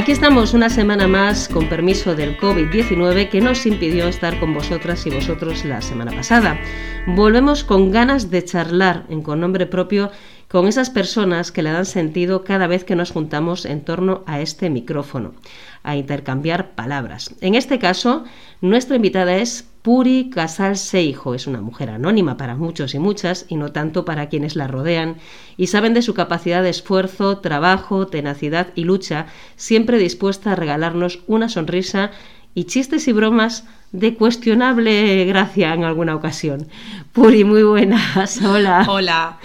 Aquí estamos una semana más con permiso del COVID-19 que nos impidió estar con vosotras y vosotros la semana pasada. Volvemos con ganas de charlar en con nombre propio con esas personas que le dan sentido cada vez que nos juntamos en torno a este micrófono, a intercambiar palabras. En este caso, nuestra invitada es Puri Casal Seijo es una mujer anónima para muchos y muchas y no tanto para quienes la rodean y saben de su capacidad de esfuerzo, trabajo, tenacidad y lucha, siempre dispuesta a regalarnos una sonrisa y chistes y bromas de cuestionable gracia en alguna ocasión. Puri, muy buenas. Hola. Hola.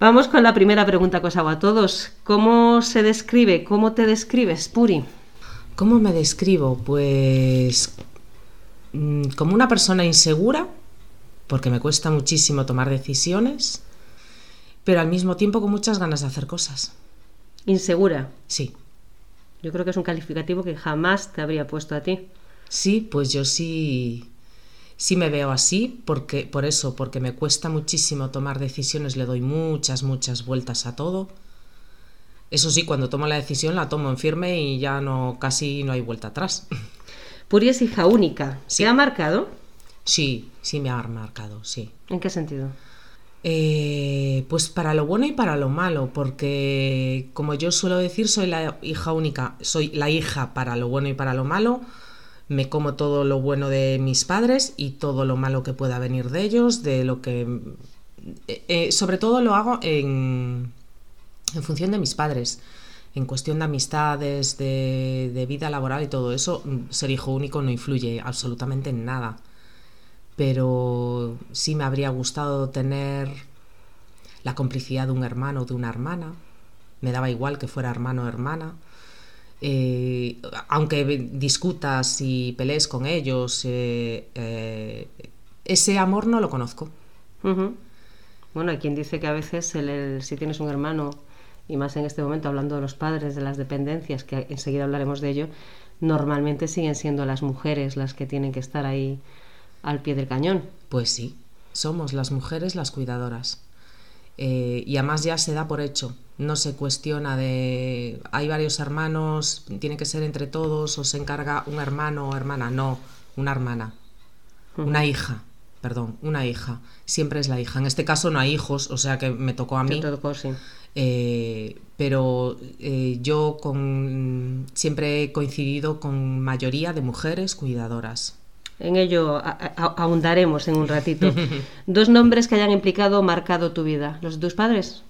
Vamos con la primera pregunta que os hago a todos. ¿Cómo se describe? ¿Cómo te describes, Puri? ¿Cómo me describo? Pues Mm, como una persona insegura, porque me cuesta muchísimo tomar decisiones, pero al mismo tiempo con muchas ganas de hacer cosas. ¿Insegura? Sí. Yo creo que es un calificativo que jamás te habría puesto a ti. Sí, pues yo sí sí me veo así porque por eso, porque me cuesta muchísimo tomar decisiones, le doy muchas muchas vueltas a todo. Eso sí, cuando tomo la decisión la tomo en firme y ya no casi no hay vuelta atrás. Puri es hija única. ¿Se ha marcado? Sí, sí me ha marcado, sí. ¿En qué sentido? Eh, pues para lo bueno y para lo malo, porque como yo suelo decir, soy la hija única, soy la hija para lo bueno y para lo malo. Me como todo lo bueno de mis padres y todo lo malo que pueda venir de ellos, de lo que... Eh, eh, sobre todo lo hago en, en función de mis padres en cuestión de amistades, de, vida laboral y todo eso, mm, ser hijo único no influye absolutamente en nada. Pero sí me habría gustado tener la complicidad de un hermano o de una hermana. Me daba igual que fuera hermano o hermana. Eh, aunque discutas y pelees con ellos, eh, eh, ese amor no lo conozco. Bueno, hay quien dice que a veces si tienes un hermano y más en este momento hablando de los padres, de las dependencias, que enseguida hablaremos de ello, normalmente siguen siendo las mujeres las que tienen que estar ahí al pie del cañón. Pues sí, somos las mujeres las cuidadoras. Eh, y además ya se da por hecho, no se cuestiona de hay varios hermanos, tiene que ser entre todos o se encarga un hermano o hermana, no, una hermana, una hija, perdón, una hija, siempre es la hija. En este caso no hay hijos, o sea que me tocó a mí. tocó, sí. Eh, pero eh, yo con, siempre he coincidido con mayoría de mujeres cuidadoras. En ello ahondaremos en un ratito. Dos nombres que hayan implicado o marcado tu vida. ¿Los de tus padres?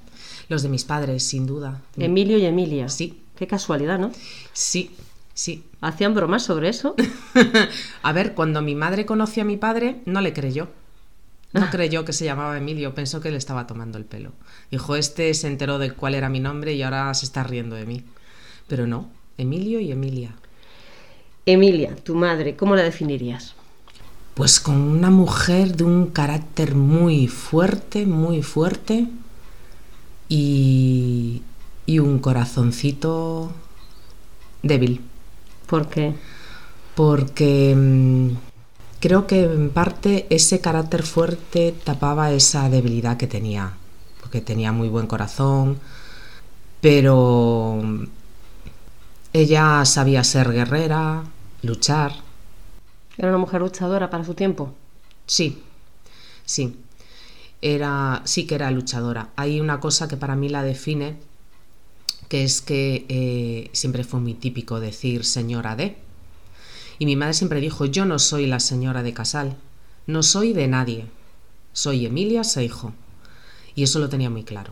Los de mis padres, sin duda. Emilio y Emilia. Sí. Qué casualidad, ¿no? Sí, sí. ¿Hacían bromas sobre eso? a ver, cuando mi madre conoció a mi padre, no le creyó. No creyó que se llamaba Emilio, pensó que le estaba tomando el pelo. Dijo, este se enteró de cuál era mi nombre y ahora se está riendo de mí. Pero no, Emilio y Emilia. Emilia, tu madre, ¿cómo la definirías? Pues con una mujer de un carácter muy fuerte, muy fuerte y, y un corazoncito débil. ¿Por qué? Porque mm, Creo que en parte ese carácter fuerte tapaba esa debilidad que tenía, porque tenía muy buen corazón, pero ella sabía ser guerrera, luchar. ¿Era una mujer luchadora para su tiempo? Sí, sí. Era, sí que era luchadora. Hay una cosa que para mí la define, que es que eh, siempre fue muy típico decir señora de y mi madre siempre dijo, yo no soy la señora de Casal, no soy de nadie, soy Emilia Seijo. Y eso lo tenía muy claro.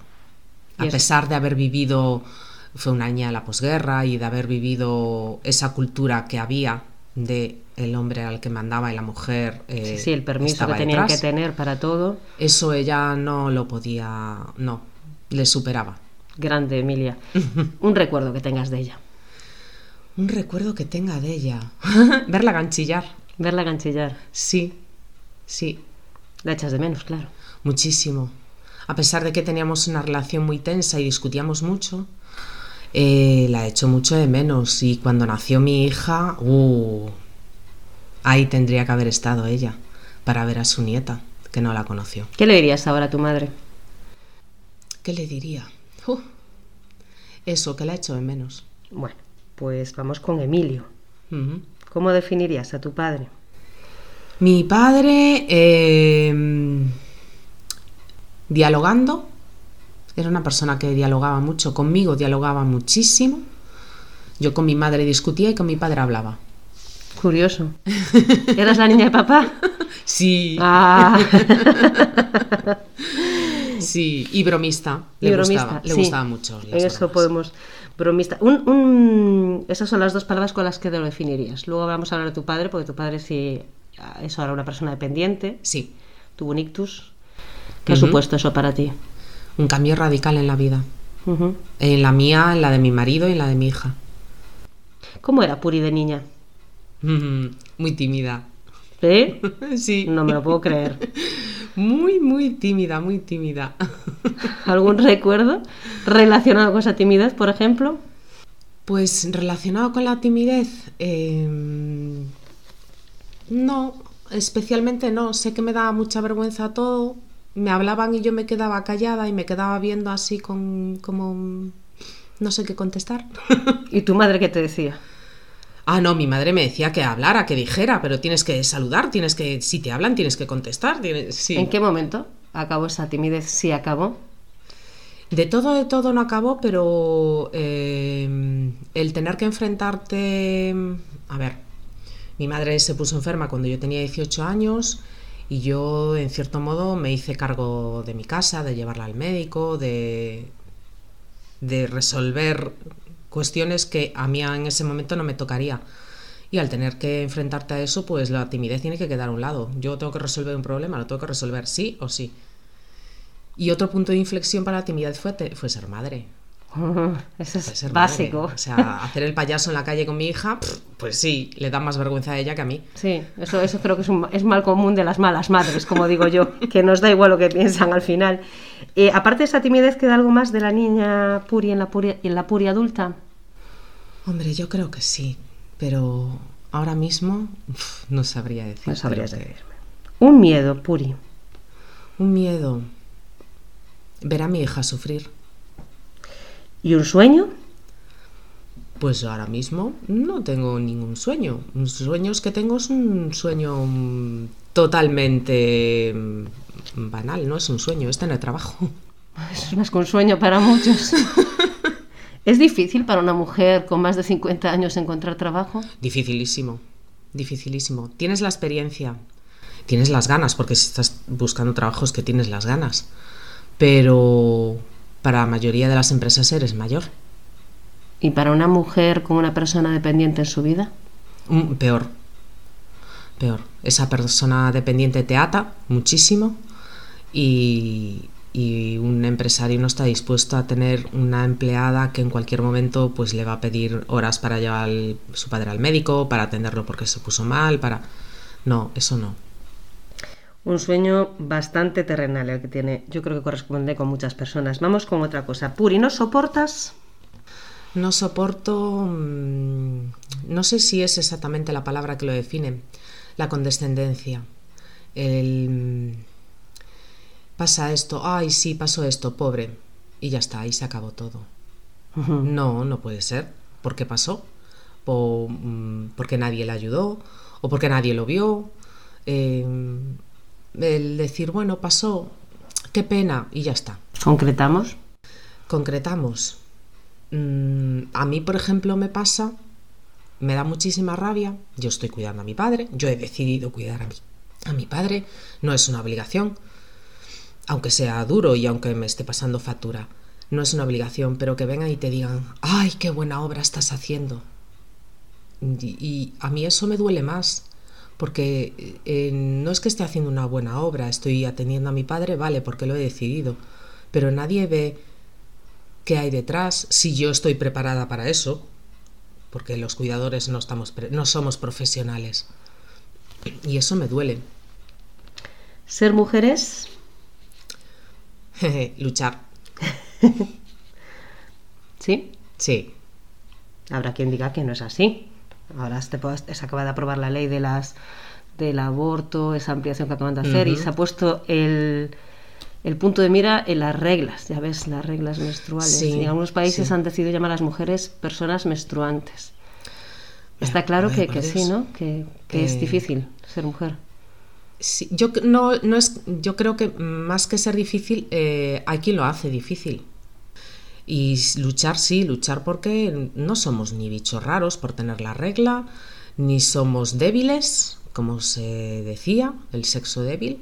A pesar de haber vivido, fue una niña de la posguerra y de haber vivido esa cultura que había de el hombre al que mandaba y la mujer. Eh, sí, el permiso que tenían que tener para todo. Eso ella no lo podía, no, le superaba. Grande, Emilia. Un recuerdo que tengas de ella. Un recuerdo que tenga de ella. Verla ganchillar. Verla ganchillar. Sí, sí. La echas de menos, claro. Muchísimo. A pesar de que teníamos una relación muy tensa y discutíamos mucho, eh, la echo mucho de menos. Y cuando nació mi hija, uh, ahí tendría que haber estado ella para ver a su nieta, que no la conoció. ¿Qué le dirías ahora a tu madre? ¿Qué le diría? Uh, eso, que la echo de menos. Bueno Pues vamos con Emilio. ¿Cómo definirías a tu padre? Mi padre, eh, dialogando, era una persona que dialogaba mucho conmigo, dialogaba muchísimo. Yo con mi madre discutía y con mi padre hablaba. Curioso. ¿Eras la niña de papá? Sí, Ah. sí, y bromista. Y Le bromista, gustaba, le gustaba mucho. las En eso bromas. podemos. Bromista. Un, un- Esas son las dos palabras con las que te lo definirías. Luego vamos a hablar de tu padre, porque tu padre sí es ahora una persona dependiente, Sí, tuvo un ictus. ¿Qué ha supuesto eso para ti? un cambio radical en la vida. En la mía, en la de mi marido y en la de mi hija. ¿Cómo era Puri de niña? Muy tímida. ¿Eh? Sí. No me lo puedo creer. Muy, muy tímida, muy tímida. ¿Algún recuerdo relacionado con esa timidez, por ejemplo? Pues relacionado con la timidez, eh, no, especialmente no. Sé que me daba mucha vergüenza todo. Me hablaban y yo me quedaba callada y me quedaba viendo así con como no sé qué contestar. ¿Y tu madre qué te decía? Ah, no, mi madre me decía que hablara, que dijera, pero tienes que saludar, tienes que, si te hablan, tienes que contestar. tienes- sí. ¿En qué momento acabó esa timidez? Sí acabó. De todo, de todo no acabó, pero eh, el tener que enfrentarte... A ver, mi madre se puso enferma cuando yo tenía 18 años y yo, en cierto modo, me hice cargo de mi casa, de llevarla al médico, de, de resolver cuestiones que a mí en ese momento no me tocaría. Y al tener que enfrentarte a eso, pues la timidez tiene que quedar a un lado. Yo tengo que resolver un problema, lo tengo que resolver sí o sí. Y otro punto de inflexión para la timidez fue, fue ser madre. Eso es básico. O sea, hacer el payaso en la calle con mi hija, pues sí, le da más vergüenza a ella que a mí. Sí, eso, eso creo que es, un, es mal común de las malas madres, como digo yo, que nos da igual lo que piensan al final. Eh, aparte de esa timidez, ¿queda algo más de la niña Puri en la Puri, en la puri adulta? Hombre, yo creo que sí, pero ahora mismo uf, no sabría decir. No sabrías decirme. Un miedo, Puri. Un miedo. Ver a mi hija sufrir. ¿Y un sueño? Pues ahora mismo no tengo ningún sueño. Los sueños que tengo es un sueño mm, totalmente mm, banal, no es un sueño, es tener trabajo. Eso es más que un sueño para muchos. ¿Es difícil para una mujer con más de 50 años encontrar trabajo? Dificilísimo, dificilísimo. Tienes la experiencia, tienes las ganas, porque si estás buscando trabajo es que tienes las ganas. Pero para la mayoría de las empresas eres mayor. ¿Y para una mujer con una persona dependiente en su vida? Mm, Peor. Peor. Esa persona dependiente te ata muchísimo y, y un empresario no está dispuesto a tener una empleada que en cualquier momento pues le va a pedir horas para llevar su padre al médico, para atenderlo porque se puso mal, para... No, eso no. Un sueño bastante terrenal el que tiene, yo creo que corresponde con muchas personas. Vamos con otra cosa. Puri, ¿no soportas? No soporto, mm, no sé si es exactamente la palabra que lo define, la condescendencia. El, mm, pasa esto, ay, sí, pasó esto, pobre. Y ya está, ahí se acabó todo. No, no puede ser. ¿Por qué pasó? O, mm, porque nadie le ayudó, o porque nadie lo vio. Eh, el decir, bueno, pasó, qué pena, y ya está. ¿Concretamos? Concretamos. Mm, a mí, por ejemplo, me pasa, me da muchísima rabia. Yo estoy cuidando a mi padre, yo he decidido cuidar a mi, a mi padre, no es una obligación, aunque sea duro y aunque me esté pasando factura. No es una obligación, pero que vengan y te digan, ay, qué buena obra estás haciendo. Y, y a mí eso me duele más, porque eh, no es que esté haciendo una buena obra, estoy atendiendo a mi padre, vale, porque lo he decidido, pero nadie ve qué hay detrás, si yo estoy preparada para eso, porque los cuidadores no, estamos pre- no somos profesionales. Y eso me duele. ¿Ser mujeres? Luchar. Sí. Sí. Habrá quien diga que no es así. Ahora se, acaba de aprobar la ley de las del aborto, esa ampliación que acaban de hacer, y se ha puesto el, el punto de mira en las reglas, ya ves, las reglas menstruales. Sí, y en algunos países sí. han decidido llamar a las mujeres personas menstruantes. Está claro que, sí, ¿no? Que, que es Eh, difícil ser mujer. Sí, yo no, no es, yo creo que más que ser difícil, eh, hay quien lo hace difícil. Y luchar, sí, luchar porque no somos ni bichos raros por tener la regla, ni somos débiles, como se decía, el sexo débil,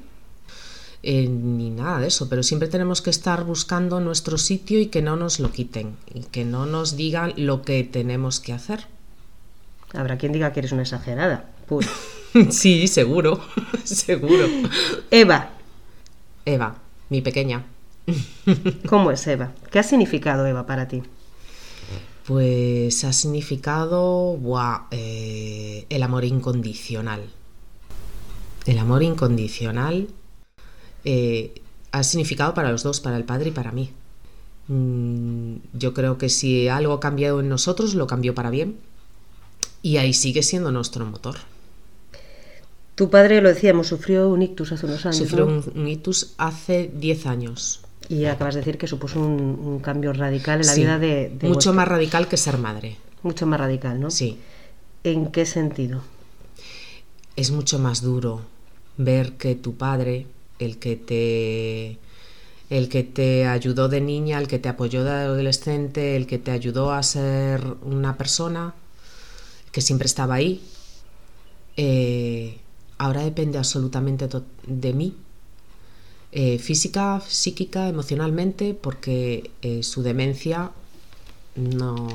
eh, ni nada de eso, pero siempre tenemos que estar buscando nuestro sitio y que no nos lo quiten, y que no nos digan lo que tenemos que hacer. Habrá quien diga que eres una exagerada. Sí, seguro, seguro. Eva, Eva, mi pequeña. ¿Cómo es Eva? ¿Qué ha significado Eva para ti? Pues ha significado buah, eh, el amor incondicional. El amor incondicional eh, ha significado para los dos, para el padre y para mí. Mm, yo creo que si algo ha cambiado en nosotros, lo cambió para bien. Y ahí sigue siendo nuestro motor. Tu padre, lo decíamos, sufrió un ictus hace unos años. Sufrió ¿no? un, un ictus hace 10 años. Y acabas de decir que supuso un, un cambio radical en la Sí, vida de, de Mucho vuestro- más radical que ser madre. Mucho más radical, ¿no? Sí. ¿En qué sentido? es mucho más duro ver que tu padre, el que te el que te ayudó de niña, el que te apoyó de adolescente, el que te ayudó a ser una persona que siempre estaba ahí, eh, ahora depende absolutamente de mí, eh, física, psíquica, emocionalmente, porque eh, su demencia no,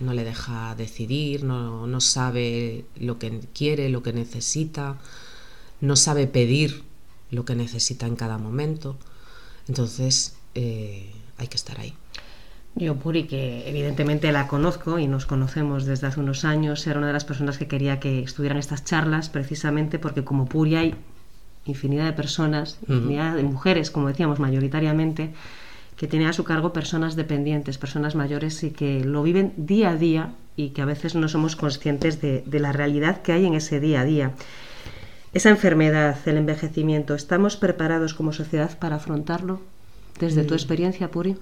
no le deja decidir, no, no sabe lo que quiere, lo que necesita, no sabe pedir lo que necesita en cada momento. Entonces eh, hay que estar ahí. Yo, Puri, que evidentemente la conozco y nos conocemos desde hace unos años, era una de las personas que quería que estuvieran estas charlas precisamente porque como Puri hay infinidad de personas, infinidad de mujeres, como decíamos mayoritariamente, que tienen a su cargo personas dependientes, personas mayores y que lo viven día a día y que a veces no somos conscientes de, de la realidad que hay en ese día a día. Esa enfermedad, el envejecimiento, ¿estamos preparados como sociedad para afrontarlo? Desde tu experiencia, Puri.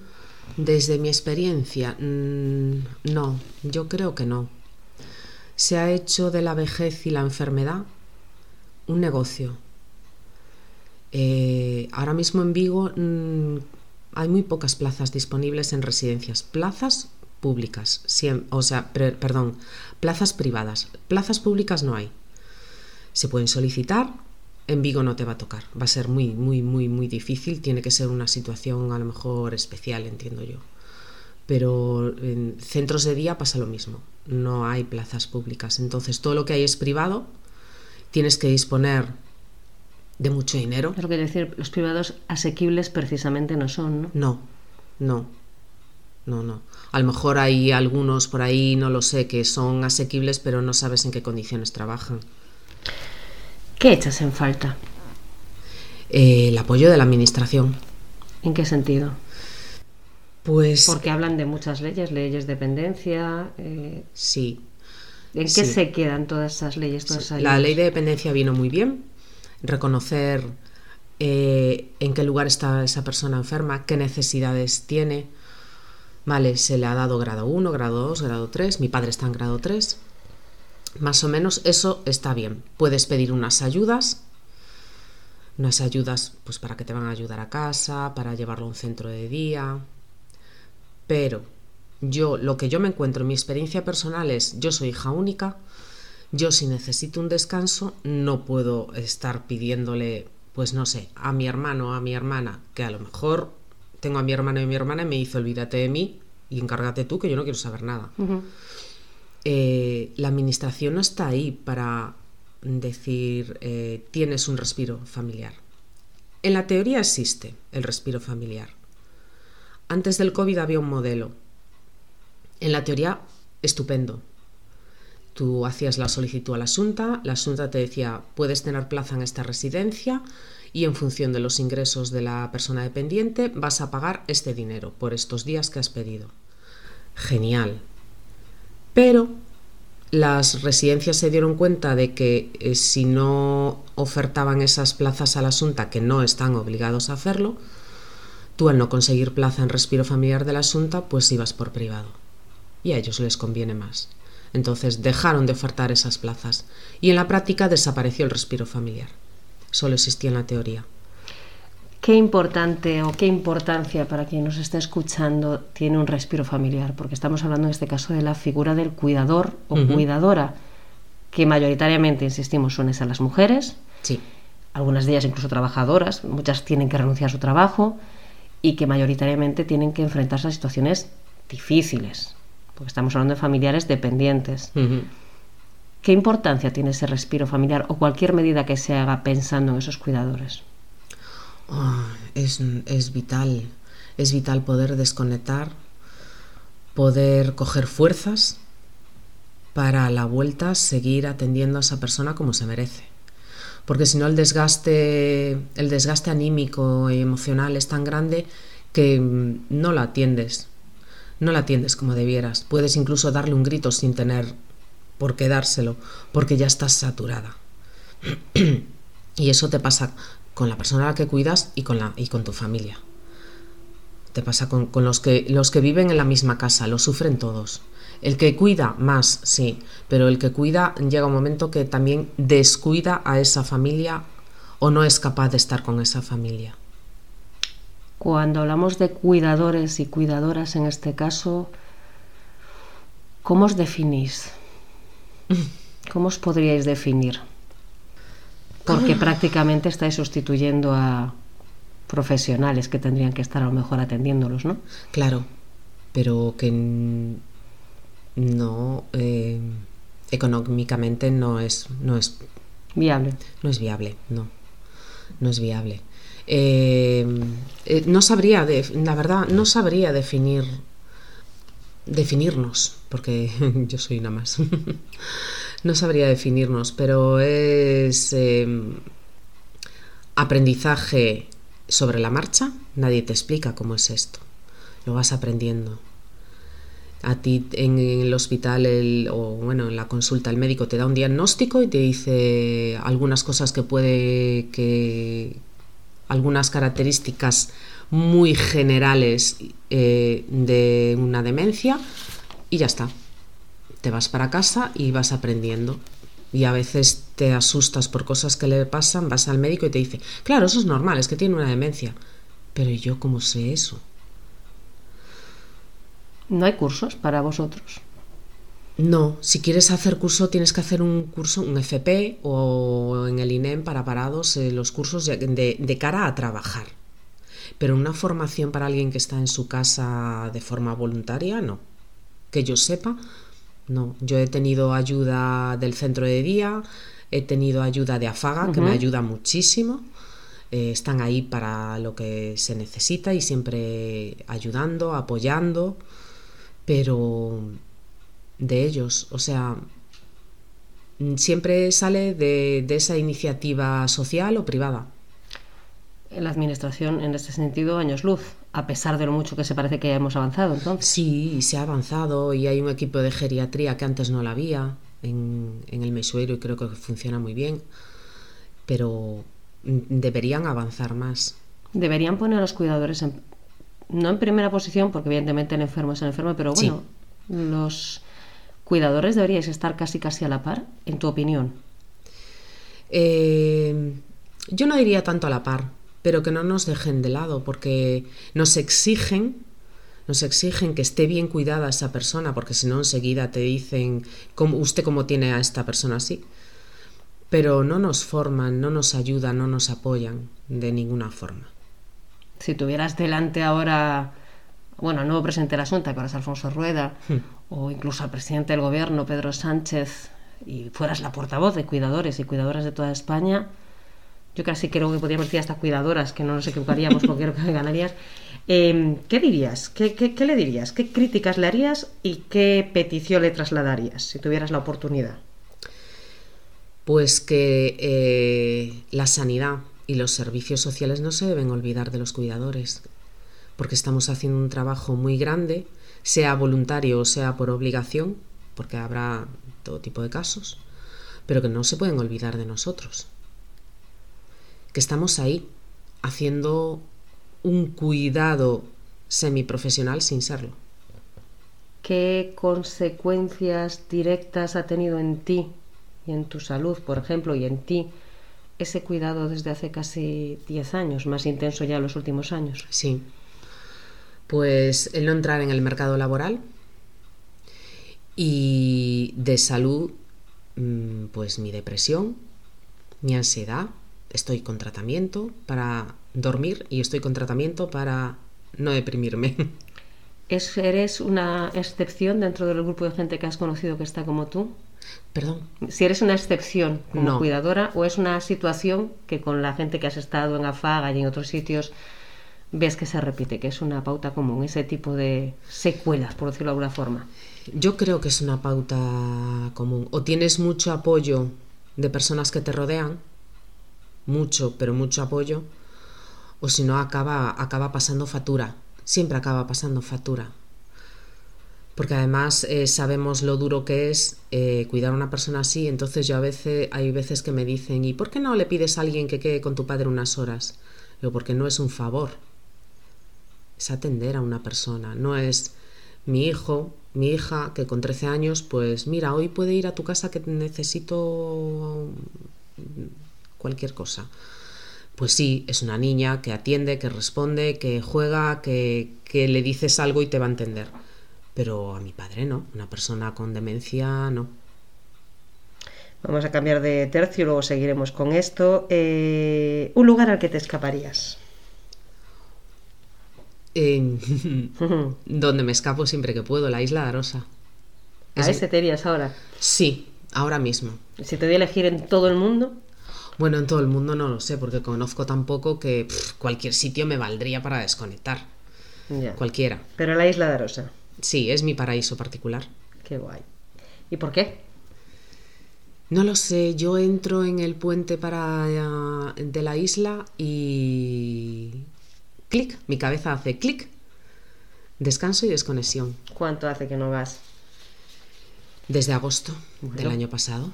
Desde mi experiencia, mm, no, yo creo que no. Se ha hecho de la vejez y la enfermedad un negocio. Eh, ahora mismo en Vigo mm, hay muy pocas plazas disponibles en residencias. Plazas públicas, o sea, perdón, plazas privadas. Plazas públicas no hay. Se pueden solicitar, en Vigo no te va a tocar. Va a ser muy, muy, muy, muy difícil. Tiene que ser una situación a lo mejor especial, entiendo yo. Pero en centros de día pasa lo mismo. No hay plazas públicas. Entonces todo lo que hay es privado. Tienes que disponer de mucho dinero. Es lo que decir, los privados asequibles precisamente no son, ¿no? No, no, no, no. A lo mejor hay algunos por ahí, no lo sé, que son asequibles, pero no sabes en qué condiciones trabajan. ¿Qué echas en falta? Eh, el apoyo de la administración. ¿En qué sentido? Pues Porque hablan de muchas leyes, leyes de dependencia. eh, sí, ¿En qué Sí. se quedan todas esas leyes? Todas esas La ayudas? ley de dependencia vino muy bien. Reconocer eh, en qué lugar está esa persona enferma, qué necesidades tiene. Vale, se le ha dado grado 1, grado 2, grado 3. Mi padre está en grado 3. Más o menos eso está bien. Puedes pedir unas ayudas. Unas ayudas pues para que te van a ayudar a casa, para llevarlo a un centro de día. Pero yo, lo que yo me encuentro en mi experiencia personal es, yo soy hija única, yo si necesito un descanso no puedo estar pidiéndole, pues no sé, a mi hermano o a mi hermana, que a lo mejor tengo a mi hermano y mi hermana y me dice olvídate de mí y encárgate tú que yo no quiero saber nada. Eh, la administración no está ahí para decir eh, tienes un respiro familiar. En la teoría existe el respiro familiar. Antes del COVID había un modelo. En la teoría, estupendo. Tú hacías la solicitud a la Junta, la Junta te decía puedes tener plaza en esta residencia y en función de los ingresos de la persona dependiente vas a pagar este dinero por estos días que has pedido. Genial, pero las residencias se dieron cuenta de que eh, si no ofertaban esas plazas a la Junta, que no están obligados a hacerlo, tú al no conseguir plaza en respiro familiar de la Junta, pues ibas por privado. Y a ellos les conviene más. Entonces dejaron de ofertar esas plazas y en la práctica desapareció el respiro familiar. Solo existía en la teoría. ¿Qué importante o qué importancia para quien nos está escuchando tiene un respiro familiar? Porque estamos hablando en este caso de la figura del cuidador o cuidadora, que mayoritariamente, insistimos, son esas las mujeres. Sí. Algunas de ellas incluso trabajadoras, muchas tienen que renunciar a su trabajo y que mayoritariamente tienen que enfrentarse a situaciones difíciles, porque estamos hablando de familiares dependientes. ¿Qué importancia tiene ese respiro familiar o cualquier medida que se haga pensando en esos cuidadores? Ah, es, es vital, es vital poder desconectar, poder coger fuerzas para a la vuelta seguir atendiendo a esa persona como se merece. Porque si no el desgaste, el desgaste anímico y emocional es tan grande que mm, no la atiendes, no la atiendes como debieras. Puedes incluso darle un grito sin tener por qué dárselo, porque ya estás saturada. y eso te pasa con la persona a la que cuidas y con, la, y con tu familia. Te pasa con, con los, que, los que viven en la misma casa, lo sufren todos. El que cuida más, sí, pero el que cuida llega un momento que también descuida a esa familia o no es capaz de estar con esa familia. Cuando hablamos de cuidadores y cuidadoras en este caso, ¿cómo os definís? ¿Cómo os podríais definir? Porque prácticamente estáis sustituyendo a profesionales que tendrían que estar a lo mejor atendiéndolos, ¿no? Claro, pero que no eh, económicamente no es no es viable no es viable no no es viable eh, eh, no sabría la verdad no sabría definir definirnos porque yo soy una más. No sabría definirnos pero es aprendizaje sobre la marcha. Nadie te explica cómo es esto. Lo vas aprendiendo. A ti en el hospital o bueno, en la consulta el médico te da un diagnóstico y te dice algunas cosas que puede que algunas características muy generales eh, de una demencia y ya está. Te vas para casa y vas aprendiendo. Y a veces te asustas por cosas que le pasan, vas al médico y te dice, claro, eso es normal, es que tiene una demencia. Pero yo cómo sé eso? ¿No hay cursos para vosotros? No, si quieres hacer curso tienes que hacer un curso, un FP o en el INEM para parados, eh, los cursos de, de, cara a trabajar. Pero una formación para alguien que está en su casa de forma voluntaria, no. Que yo sepa, no. Yo he tenido ayuda del centro de día, he tenido ayuda de Afaga, que me ayuda muchísimo. Eh, están ahí para lo que se necesita y siempre ayudando, apoyando pero de ellos, o sea, siempre sale de, esa iniciativa social o privada. La administración, en este sentido, años luz, a pesar de lo mucho que se parece que hemos avanzado entonces. Sí, se ha avanzado y hay un equipo de geriatría que antes no la había en, en el Mesuero y creo que funciona muy bien, pero deberían avanzar más. Deberían poner a los cuidadores en, no en primera posición, porque evidentemente el enfermo es el enfermo, pero bueno, los cuidadores deberíais estar casi casi a la par, en tu opinión. Eh, yo no diría tanto a la par, pero que no nos dejen de lado, porque nos exigen, nos exigen que esté bien cuidada esa persona, porque si no enseguida te dicen ¿cómo, usted cómo tiene a esta persona así. Pero no nos forman, no nos ayudan, no nos apoyan de ninguna forma si tuvieras delante ahora, bueno, presidente de la Junta, que ahora es Alfonso Rueda, hmm. O incluso al presidente del gobierno, Pedro Sánchez, y fueras la portavoz de cuidadores y cuidadoras de toda España, yo casi creo que podríamos decir hasta cuidadoras, que no nos equivocaríamos porque creo que ganarías. Em, ¿Qué dirías? ¿Qué, ¿Qué, le dirías? ¿Qué críticas le harías y qué petición le trasladarías si tuvieras la oportunidad? Pues que eh, la sanidad y los servicios sociales no se deben olvidar de los cuidadores, porque estamos haciendo un trabajo muy grande, sea voluntario o sea por obligación, porque habrá todo tipo de casos, pero que no se pueden olvidar de nosotros. Que estamos ahí haciendo un cuidado semiprofesional sin serlo. ¿qué consecuencias directas ha tenido en ti y en tu salud, por ejemplo, y en ti ese cuidado desde hace casi 10 años, más intenso ya en los últimos años? Sí. Pues el no entrar en el mercado laboral y de salud, mm, pues mi depresión, mi ansiedad, estoy con tratamiento para dormir y estoy con tratamiento para no deprimirme. ¿Es, ¿Eres una excepción dentro del grupo de gente que has conocido que está como tú? Perdón. Si eres una excepción como No. cuidadora o es una situación que con la gente que has estado en Afaga y en otros sitios ves que se repite, que es una pauta común, ese tipo de secuelas, por decirlo de alguna forma. Yo creo que es una pauta común. O tienes mucho apoyo de personas que te rodean, mucho, pero mucho apoyo, o si no acaba, acaba pasando factura. Siempre acaba pasando factura. Porque además eh, sabemos lo duro que es eh, cuidar a una persona así. Entonces yo a veces, hay veces que me dicen, ¿y por qué no le pides a alguien que quede con tu padre unas horas? Digo, porque no es un favor. Es atender a una persona. No es mi hijo, mi hija, que con 13 años, pues mira, hoy puede ir a tu casa que necesito cualquier cosa. Pues sí, es una niña que atiende, que responde, que juega, que, le dices algo y te va a entender. Pero a mi padre no, una persona con demencia no. Vamos a cambiar de tercio y luego seguiremos con esto. Eh, un lugar al que te escaparías. Donde me escapo siempre que puedo, la isla de Arosa. ¿A Es- ese te irías ahora? Sí, ahora mismo. Si te doy a elegir en todo el mundo, Bueno, en todo el mundo no lo sé, porque conozco tan poco que pff, cualquier sitio me valdría para desconectar. ya. Cualquiera. Pero la isla de Arosa, Sí, es mi paraíso particular. qué guay. ¿Y por qué? No lo sé, yo entro en el puente para eh, de la isla y clic, mi cabeza hace clic. Descanso y desconexión. ¿Cuánto hace que no vas? Desde agosto del año pasado.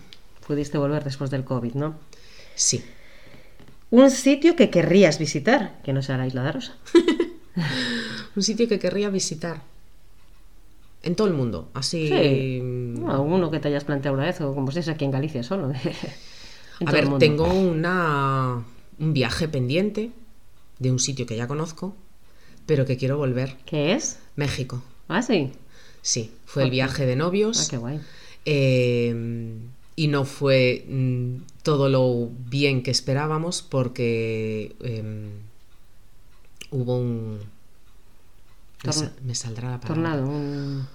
Pudiste volver después del COVID, ¿no? Sí. Un sitio que querrías visitar, que no sea la isla de Arosa. Un sitio que querría visitar. En todo el mundo. Así. Sí. mm, No, uno que te hayas planteado una vez, o como si es aquí en Galicia solo. en A ver, tengo una, un viaje pendiente de un sitio que ya conozco, pero que quiero volver. ¿Qué es? México. Ah, sí. Sí, fue el viaje de novios. Ah, qué guay. eh, y no fue mm, todo lo bien que esperábamos porque em, hubo un... Me, sa- me saldrá la palabra. Tornado, un...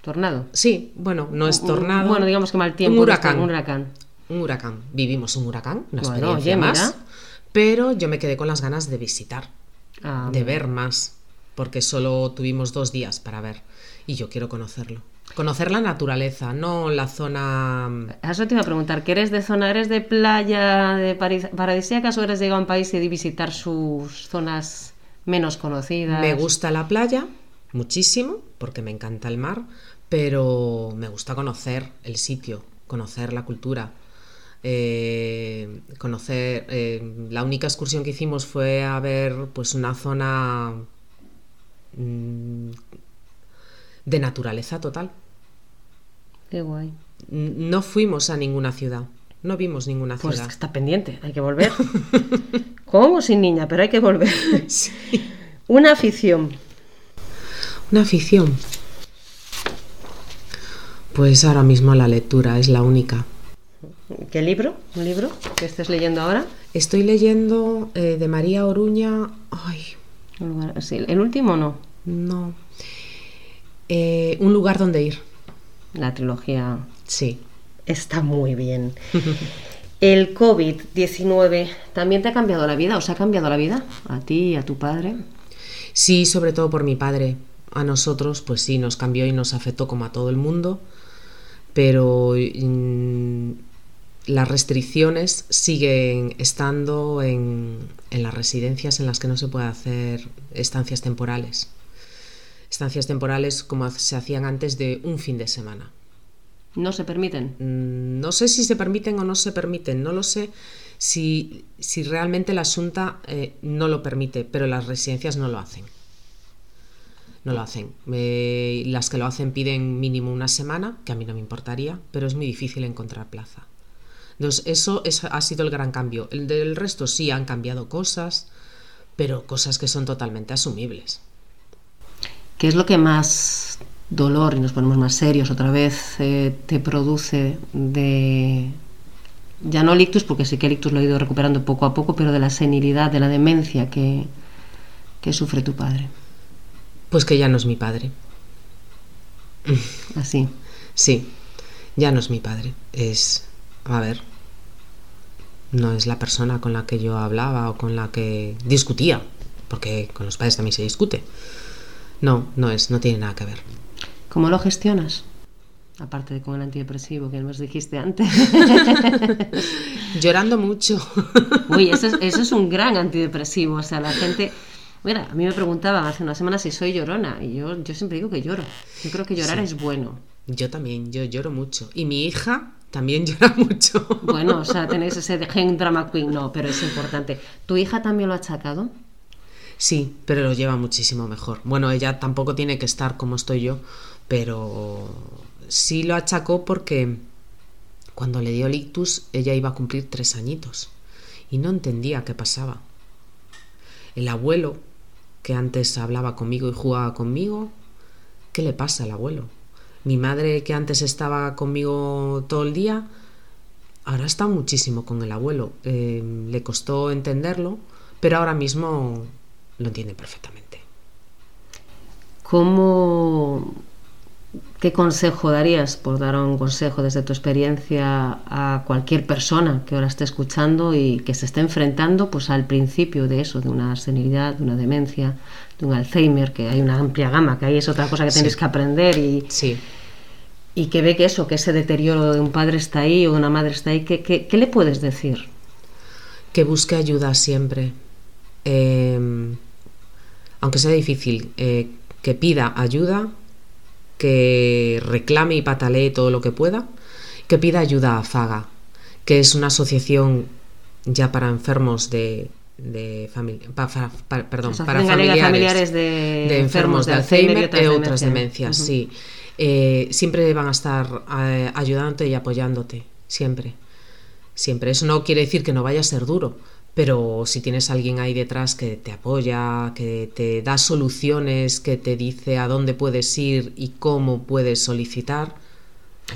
Tornado. Sí, bueno, no es Un- tornado. Bueno, digamos que mal tiempo. Un huracán. Un huracán. Un huracán. Vivimos un huracán, una Bueno, experiencia oye, más. mira. Pero yo me quedé con las ganas de visitar, Ah, de ver más, porque solo tuvimos dos días para ver y yo quiero conocerlo. Conocer la naturaleza, no la zona... Eso te iba a preguntar, ¿que eres de zona, eres de playa de paris- paradisíacas o eres de ir a un país y de visitar sus zonas menos conocidas? Me gusta la playa muchísimo, porque me encanta el mar, pero me gusta conocer el sitio, conocer la cultura. Eh, conocer eh, la única excursión que hicimos fue a ver pues una zona mm, de naturaleza total Qué guay. No fuimos a ninguna ciudad no vimos ninguna Pues ciudad está pendiente, hay que volver. Con o sin niña, pero hay que volver. Una afición. una afición pues ahora mismo la lectura es la única ¿Qué libro? ¿Un libro que estés leyendo ahora? Estoy leyendo eh, de María Oruña. Ay, Un lugar- sí, ¿El último no? no. Eh, un lugar donde ir. La trilogía Sí. está muy bien. ¿El COVID-19 también te ha cambiado la vida? ¿Os ha cambiado la vida? ¿A ti y a tu padre? Sí, sobre todo por mi padre. A nosotros, pues sí, nos cambió y nos afectó como a todo el mundo. Pero mm, las restricciones siguen estando en, en las residencias en las que no se puede hacer estancias temporales. Estancias temporales como se hacían antes de un fin de semana. ¿No se permiten? Mm, No sé si se permiten o no se permiten, no lo sé si, si realmente la Asunta eh, no lo permite, pero las residencias no lo hacen. no lo hacen. Eh, las que lo hacen piden mínimo una semana, que a mí no me importaría, pero es muy difícil encontrar plaza. Entonces, eso es- ha sido el gran cambio. El del resto sí han cambiado cosas, pero cosas que son totalmente asumibles. ¿Qué es lo que más dolor, y nos ponemos más serios otra vez, eh, te produce de... Ya no el ictus, porque sí que el ictus lo he ido recuperando poco a poco, pero de la senilidad, de la demencia que, que sufre tu padre. Pues que ya no es mi padre. Así. Sí, ya no es mi padre. Es, a ver, no es la persona con la que yo hablaba o con la que discutía, porque con los padres también se discute. No, no es, no tiene nada que ver. ¿Cómo lo gestionas? Aparte de con el antidepresivo que nos dijiste antes. Llorando mucho. Uy, eso es, eso es un gran antidepresivo. O sea, la gente. Mira, a mí me preguntaban hace una semana si soy llorona. Y yo, yo siempre digo que lloro. Yo creo que llorar Sí. es bueno. Yo también, yo lloro mucho. Y mi hija también llora mucho. Bueno, o sea, tenéis ese de gen drama queen. No, pero es importante. ¿Tu hija también lo ha achacado? Sí, pero lo lleva muchísimo mejor. Bueno, ella tampoco tiene que estar como estoy yo, pero sí lo achacó porque cuando le dio el ictus ella iba a cumplir tres añitos y no entendía qué pasaba. El abuelo, que antes hablaba conmigo y jugaba conmigo, ¿qué le pasa al abuelo? Mi madre, que antes estaba conmigo todo el día, ahora está muchísimo con el abuelo. Eh, le costó entenderlo, pero ahora mismo lo entiende perfectamente. ¿Cómo, ¿Qué consejo darías, por dar un consejo desde tu experiencia, a cualquier persona que ahora esté escuchando y que se esté enfrentando pues, al principio de eso, de una senilidad, de una demencia, de un Alzheimer, que hay una amplia gama, que ahí es otra cosa que Sí. tenéis que aprender y, Sí, y que ve que eso, que ese deterioro de un padre está ahí o de una madre está ahí, ¿qué, qué, qué le puedes decir? que busque ayuda siempre. Eh, aunque sea difícil, eh, que pida ayuda, que reclame y patalee todo lo que pueda, que pida ayuda a Faga, que es una asociación ya para enfermos de, de familia, pa- fa- pa- perdón, para familiares, Familiares de de enfermos de Alzheimer y otras otras demencias. sí. Eh, siempre van a estar eh, ayudándote y apoyándote, siempre. Siempre. Eso no quiere decir que no vaya a ser duro, pero si tienes a alguien ahí detrás que te apoya, que te da soluciones, que te dice a dónde puedes ir y cómo puedes solicitar,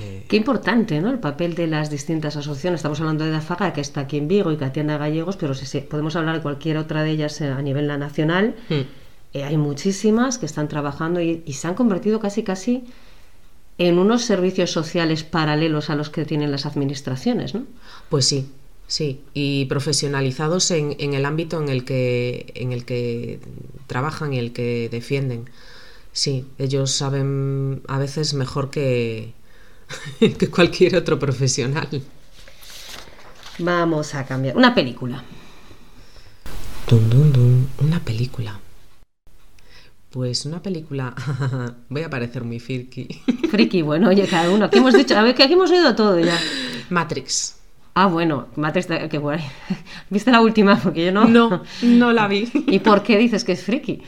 eh, Qué importante, ¿no? El papel de las distintas asociaciones. Estamos hablando de Dafaga, que está aquí en Vigo y que atiende a gallegos, pero si, si podemos hablar de cualquier otra de ellas eh, a nivel nacional. hmm, Eh, hay muchísimas que están trabajando y, y se han convertido casi casi en unos servicios sociales paralelos a los que tienen las administraciones, ¿no? pues sí, sí. Y profesionalizados en, en el ámbito en el que en el que trabajan y el que defienden. Sí, ellos saben a veces mejor que, que cualquier otro profesional. Vamos a cambiar. Una película. Dun, dun, dun. Una película. Pues una película. Voy a parecer muy firky. Friki, bueno, oye, cada uno. Aquí hemos dicho, a ver, que aquí hemos oído todo ya. Matrix. Ah, bueno, Matrix, qué guay. ¿Viste la última? Porque yo no. No, no la vi. ¿Y por qué dices que es friki?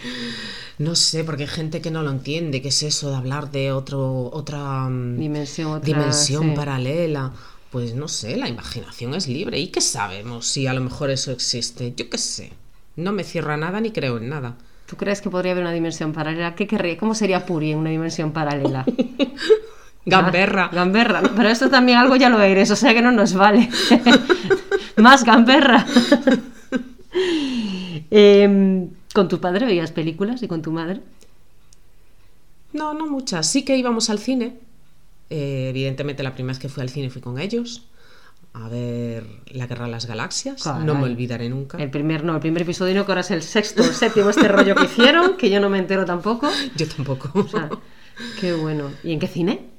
No sé, porque hay gente que no lo entiende. ¿Qué es eso de hablar de otro, otra mm, Dimensión, otra, dimensión sí. paralela? Pues no sé, la imaginación es libre. ¿Y qué sabemos si a lo mejor eso existe? Yo qué sé. No me cierra nada ni creo en nada. ¿Tú crees que podría haber una dimensión paralela? ¿Qué querría? ¿Cómo sería Puri en una dimensión paralela? Gamberra. Ah, gamberra. Pero esto también algo ya lo eres, o sea que no nos vale. Más gamberra. Em, ¿Con tu padre veías películas y con tu madre? No, no muchas. Sí que íbamos al cine. Eh, evidentemente la primera vez que fui al cine fui con ellos. A ver La Guerra de las Galaxias. Caray. No me olvidaré nunca. El primer, no, el primer episodio no, que ahora es el sexto, el séptimo, este rollo que hicieron, que yo no me entero tampoco. Yo tampoco. O sea, qué bueno. ¿Y en qué cine?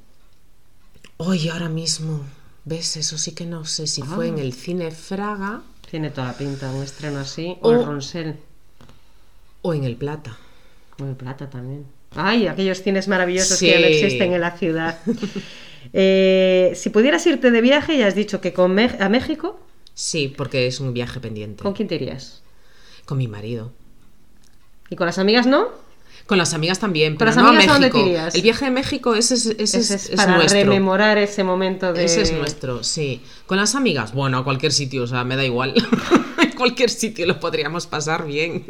Hoy, ahora mismo. ¿Ves? Eso sí que no sé si fue Ah. en el cine Fraga Tiene toda la pinta, un estreno así. O el Ronsel. o en el Plata. O el Plata también. Ay, aquellos cines maravillosos Sí. que ya no existen en la ciudad. Eh, si pudieras irte de viaje, ya has dicho que con a México, Sí, porque es un viaje pendiente. ¿con quién te irías? Con mi marido. ¿Y con las amigas no? Con las amigas también, ¿Con pero las no a amigas a dónde México. El viaje a México, ese es, ese es- Ese es es para nuestro. rememorar ese momento de... Ese es nuestro, sí. Con las amigas, bueno, a cualquier sitio, o sea, me da igual. en cualquier sitio lo podríamos pasar bien.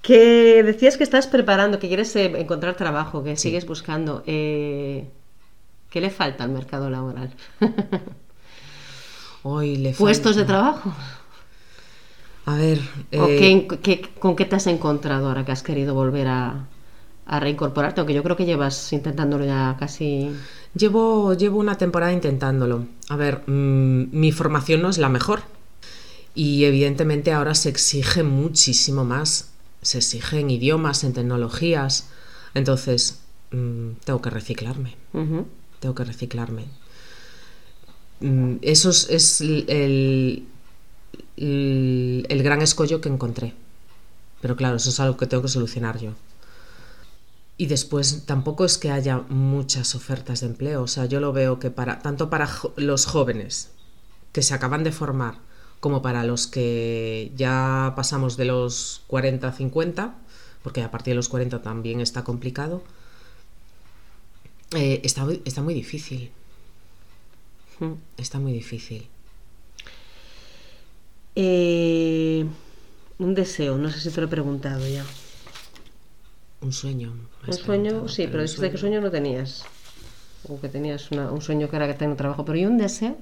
Que decías que estás preparando, que quieres eh, encontrar trabajo, que sigues buscando. eh, ¿Qué le falta al mercado laboral? Hoy le ¿Puestos de falta- trabajo? A ver, ¿O eh, qué- qué- con qué te has encontrado ahora que has querido volver a, a reincorporarte? Aunque yo creo que llevas intentándolo ya casi... Llevo, llevo una temporada intentándolo. A ver, mm, mi formación no es la mejor. Y evidentemente ahora se exige muchísimo más. Se exige en idiomas, en tecnologías. Entonces, mm, tengo que reciclarme. Tengo que reciclarme. Mm, Eso es, es el, el, el gran escollo que encontré. Pero claro, eso es algo que tengo que solucionar yo. Y después tampoco es que haya muchas ofertas de empleo. O sea, yo lo veo que para tanto para jo- los jóvenes que se acaban de formar como para los que ya pasamos de los 40 a 50, porque a partir de los 40 también está complicado, eh, está, muy- está muy difícil. Ujú. Está muy difícil. Eh, un deseo, no sé si te lo he preguntado ya. Un sueño. Un sueño, sí, pero un dijiste que sueño no tenías. O que tenías una- un sueño que era que tengo trabajo, pero ¿y un deseo?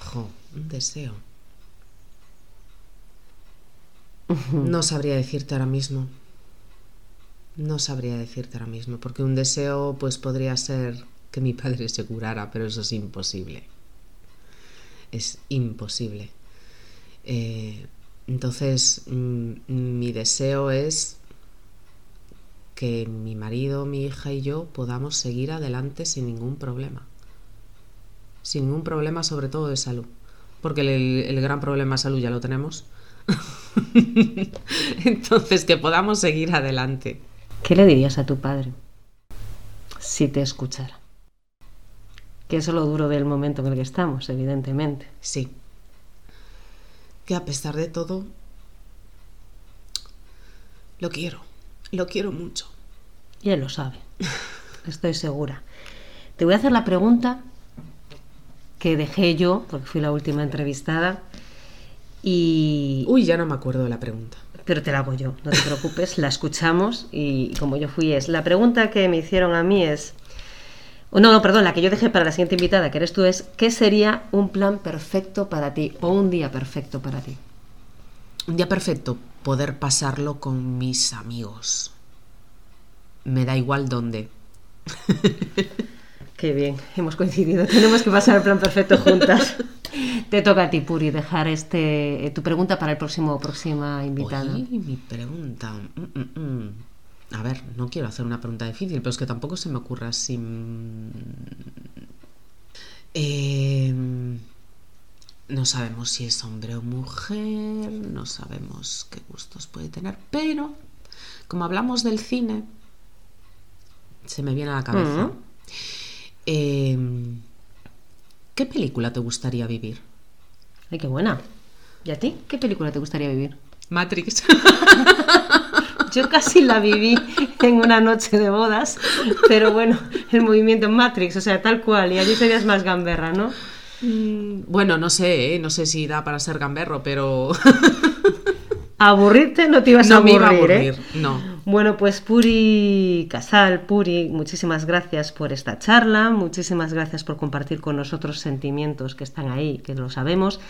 Jo, un deseo. No sabría decirte ahora mismo. No sabría decirte ahora mismo, porque un deseo pues podría ser que mi padre se curara, pero eso es imposible. Es imposible. Eh, entonces, mm, mi deseo es que mi marido, mi hija y yo podamos seguir adelante sin ningún problema sin ningún problema, sobre todo de salud. Porque el, el gran problema de salud ya lo tenemos. Entonces, que podamos seguir adelante. ¿Qué le dirías a tu padre si te escuchara? Que eso es lo duro del momento en el que estamos, evidentemente. Sí. Que a pesar de todo, lo quiero. Lo quiero mucho. Y él lo sabe, estoy segura. Te voy a hacer la pregunta que dejé yo, porque fui la última entrevistada, y... Uy, ya no me acuerdo de la pregunta. Pero te la hago yo, no te preocupes, la escuchamos y como yo fui es. La pregunta que me hicieron a mí es, no, no, perdón, la que yo dejé para la siguiente invitada, que eres tú, es, ¿qué sería un plan perfecto para ti o un día perfecto para ti? Un día perfecto, poder pasarlo con mis amigos. Me da igual dónde. Qué bien, hemos coincidido, tenemos que pasar el plan perfecto juntas. Te toca a ti, Puri, dejar este, eh, tu pregunta para el próximo próxima invitada. Oye, mi pregunta. mm, mm, mm. A ver, no quiero hacer una pregunta difícil, pero es que tampoco se me ocurre así. mm. Eh, no sabemos si es hombre o mujer, no sabemos qué gustos puede tener, pero como hablamos del cine, se me viene a la cabeza. Ujú. Eh, ¿Qué película te gustaría vivir? Ay, qué buena. ¿Y a ti? ¿Qué película te gustaría vivir? Matrix. Yo casi la viví en una noche de bodas, pero bueno, el movimiento Matrix, o sea, tal cual, y allí serías más gamberra, ¿no? Mm, Bueno, no sé, ¿eh? no sé si da para ser gamberro, pero Aburrirte no te ibas a no aburrir, me iba a ¿eh? aburrir. No. Bueno, pues Puri Casal, Puri, muchísimas gracias por esta charla, muchísimas gracias por compartir con nosotros sentimientos que están ahí, que lo sabemos,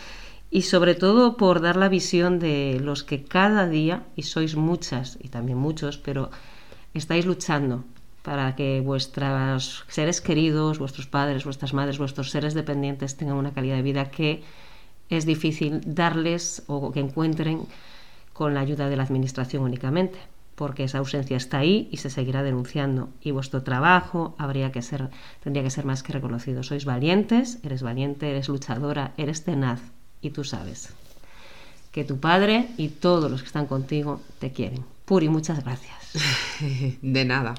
y sobre todo por dar la visión de los que cada día, y sois muchas y también muchos, pero estáis luchando para que vuestros seres queridos, vuestros padres, vuestras madres, vuestros seres dependientes tengan una calidad de vida que es difícil darles o que encuentren con la ayuda de la administración únicamente, porque esa ausencia está ahí y se seguirá denunciando y vuestro trabajo habría que ser tendría que ser más que reconocido. Sois valientes, eres valiente, eres luchadora, eres tenaz y tú sabes que tu padre y todos los que están contigo te quieren. Puri, muchas gracias. De nada.